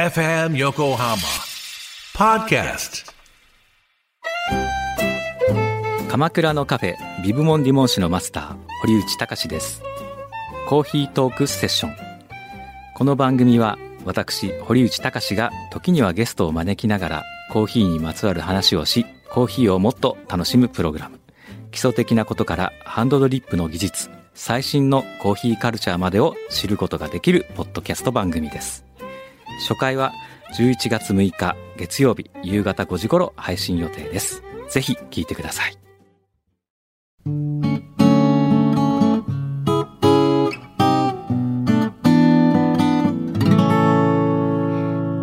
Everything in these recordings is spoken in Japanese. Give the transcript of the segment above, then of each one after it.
FM Yokohama Podcast. 鎌倉のカフェビブモンディモン市のマスター堀内隆です。コーヒートークセッション。この番組は私堀内隆が時にはゲストを招きながらコーヒーにまつわる話をしコーヒーをもっと楽しむプログラム。基礎的なことからハンドドリップの技術最新のコーヒーカルチャーまでを知ることができるポッドキャスト番組です。初回は11月6日月曜日夕方5時頃配信予定です。ぜひ聞いてください。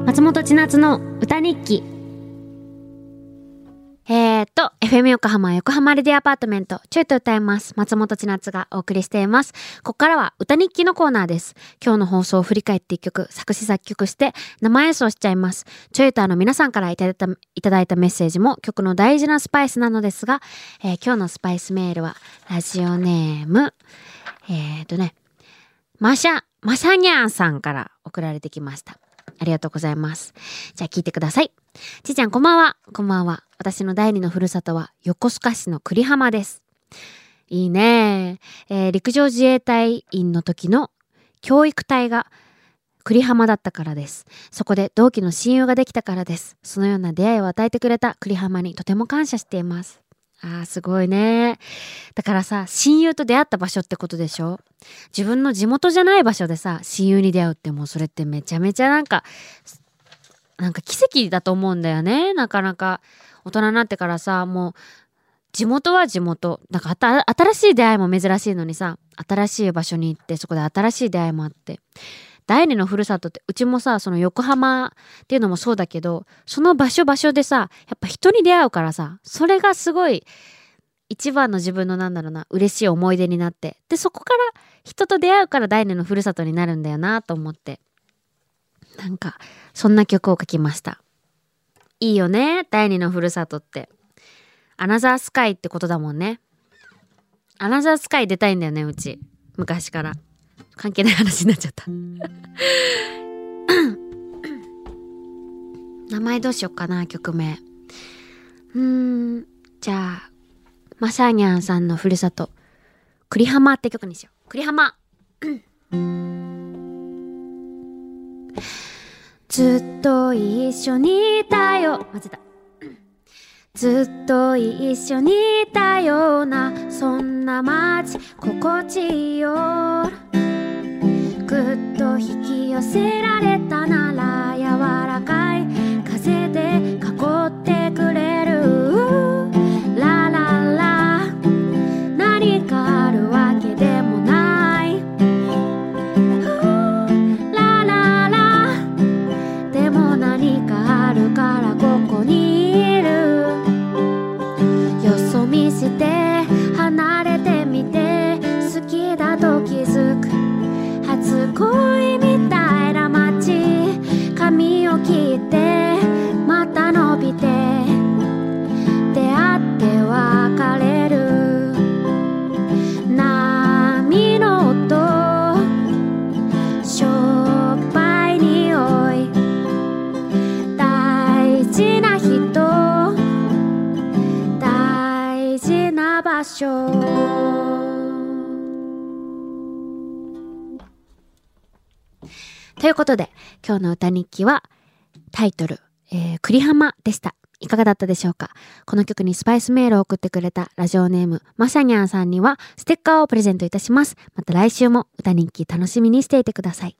松本千夏の歌日記、FM 横浜横浜レディアパートメント、ちょいと歌います。松本千夏がお送りしています。ここからは歌日記のコーナーです。今日の放送を振り返って一曲、作詞作曲して生演奏しちゃいます。ちょいとあの皆さんからいただいたいただいたメッセージも曲の大事なスパイスなのですが、えー、今日のスパイスメールは、ラジオネーム、えー、っとね、マシャ、マシャニャンさんから送られてきました。ありがとうございます。じゃあ聞いてください。ちーちゃんこんばんは。こんばんは。私の第二のふるさとは横須賀市の栗浜です。いいね、えー、陸上自衛隊員の時の教育隊が栗浜だったからです。そこで同期の親友ができたからです。そのような出会いを与えてくれた栗浜にとても感謝しています。ああ、すごいね。だからさ、親友と出会った場所ってことでしょ？自分の地元じゃない場所でさ、親友に出会うってもうそれってめちゃめちゃなんか、なんか奇跡だと思うんだよね。なかなか大人になってからさ、もう地元は地元。なんか新しい出会いも珍しいのにさ、新しい場所に行ってそこで新しい出会いもあって。第二のふるさとって、うちもさ、その横浜っていうのもそうだけど、その場所場所でさ、やっぱ人に出会うからさ、それがすごい、一番の自分のなんだろうな、嬉しい思い出になって。で、そこから人と出会うから第二のふるさとになるんだよなと思って。なんか、そんな曲を書きました。いいよね、第二のふるさとって。アナザースカイってことだもんね。アナザースカイ出たいんだよね、うち。昔から。関係ない話になっちゃった。名前どうしよっかな曲名。うーんじゃあマサニャンさんのふるさと栗浜って曲にしよう。栗浜 ずっと一緒にいたよ。間違えたずっと一緒にいたようなそんな街心地いいよ。ぐっと引き寄せられ切ってまた伸びて出会って別れる。波の音しょっぱい匂い大事な人大事な場所。ということで、今日の歌日記は、タイトル、えー、栗浜でした。いかがだったでしょうか？この曲にスパイスメールを送ってくれたラジオネーム、まさにゃんさんには、ステッカーをプレゼントいたします。また来週も歌人気楽しみにしていてください。